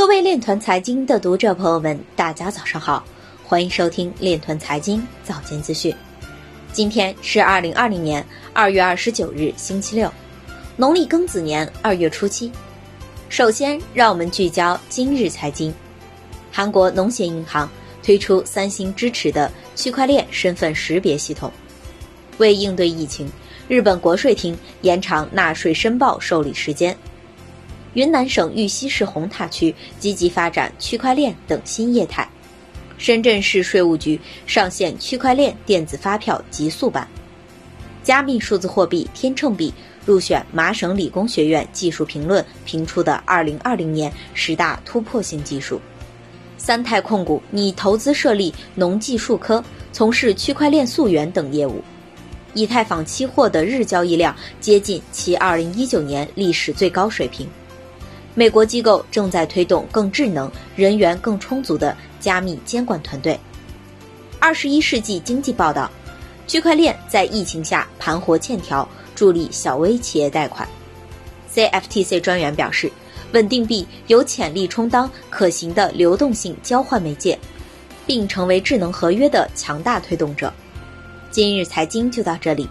各位链团财经的读者朋友们，大家早上好，欢迎收听链团财经早间资讯。今天是二零二零年二月二十九日，星期六，农历庚子年二月初七。首先，让我们聚焦今日财经。韩国农协银行推出三星支持的区块链身份识别系统。为应对疫情，日本国税厅延长纳税申报受理时间。云南省玉溪市红塔区积极发展区块链等新业态。深圳市税务局上线区块链电子发票极速版。加密数字货币天秤币入选麻省理工学院技术评论评出的2020年十大突破性技术。三泰控股拟投资设立农技术科，从事区块链溯源等业务。以太坊期货的日交易量接近其2019年历史最高水平。美国机构正在推动更智能、人员更充足的加密监管团队。二十一世纪经济报道，区块链在疫情下盘活欠条，助力小微企业贷款。CFTC 专员表示，稳定币有潜力充当可行的流动性交换媒介，并成为智能合约的强大推动者。今日财经就到这里，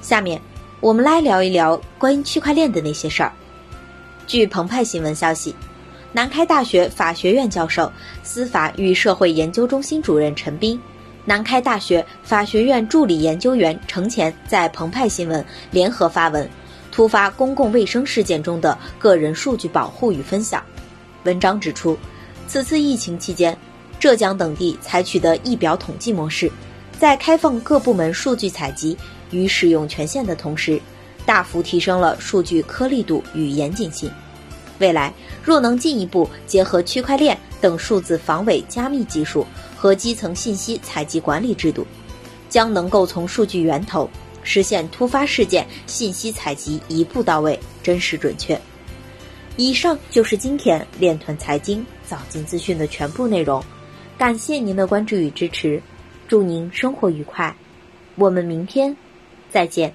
下面我们来聊一聊关于区块链的那些事儿。据澎湃新闻消息，南开大学法学院教授、司法与社会研究中心主任陈斌，南开大学法学院助理研究员程前在澎湃新闻联合发文，突发公共卫生事件中的个人数据保护与分享。文章指出，此次疫情期间，浙江等地采取的疫表统计模式，在开放各部门数据采集与使用权限的同时。大幅提升了数据颗粒度与严谨性。未来若能进一步结合区块链等数字防伪加密技术和基层信息采集管理制度，将能够从数据源头实现突发事件信息采集一步到位、真实准确。以上就是今天链团财经早间资讯的全部内容，感谢您的关注与支持，祝您生活愉快，我们明天再见。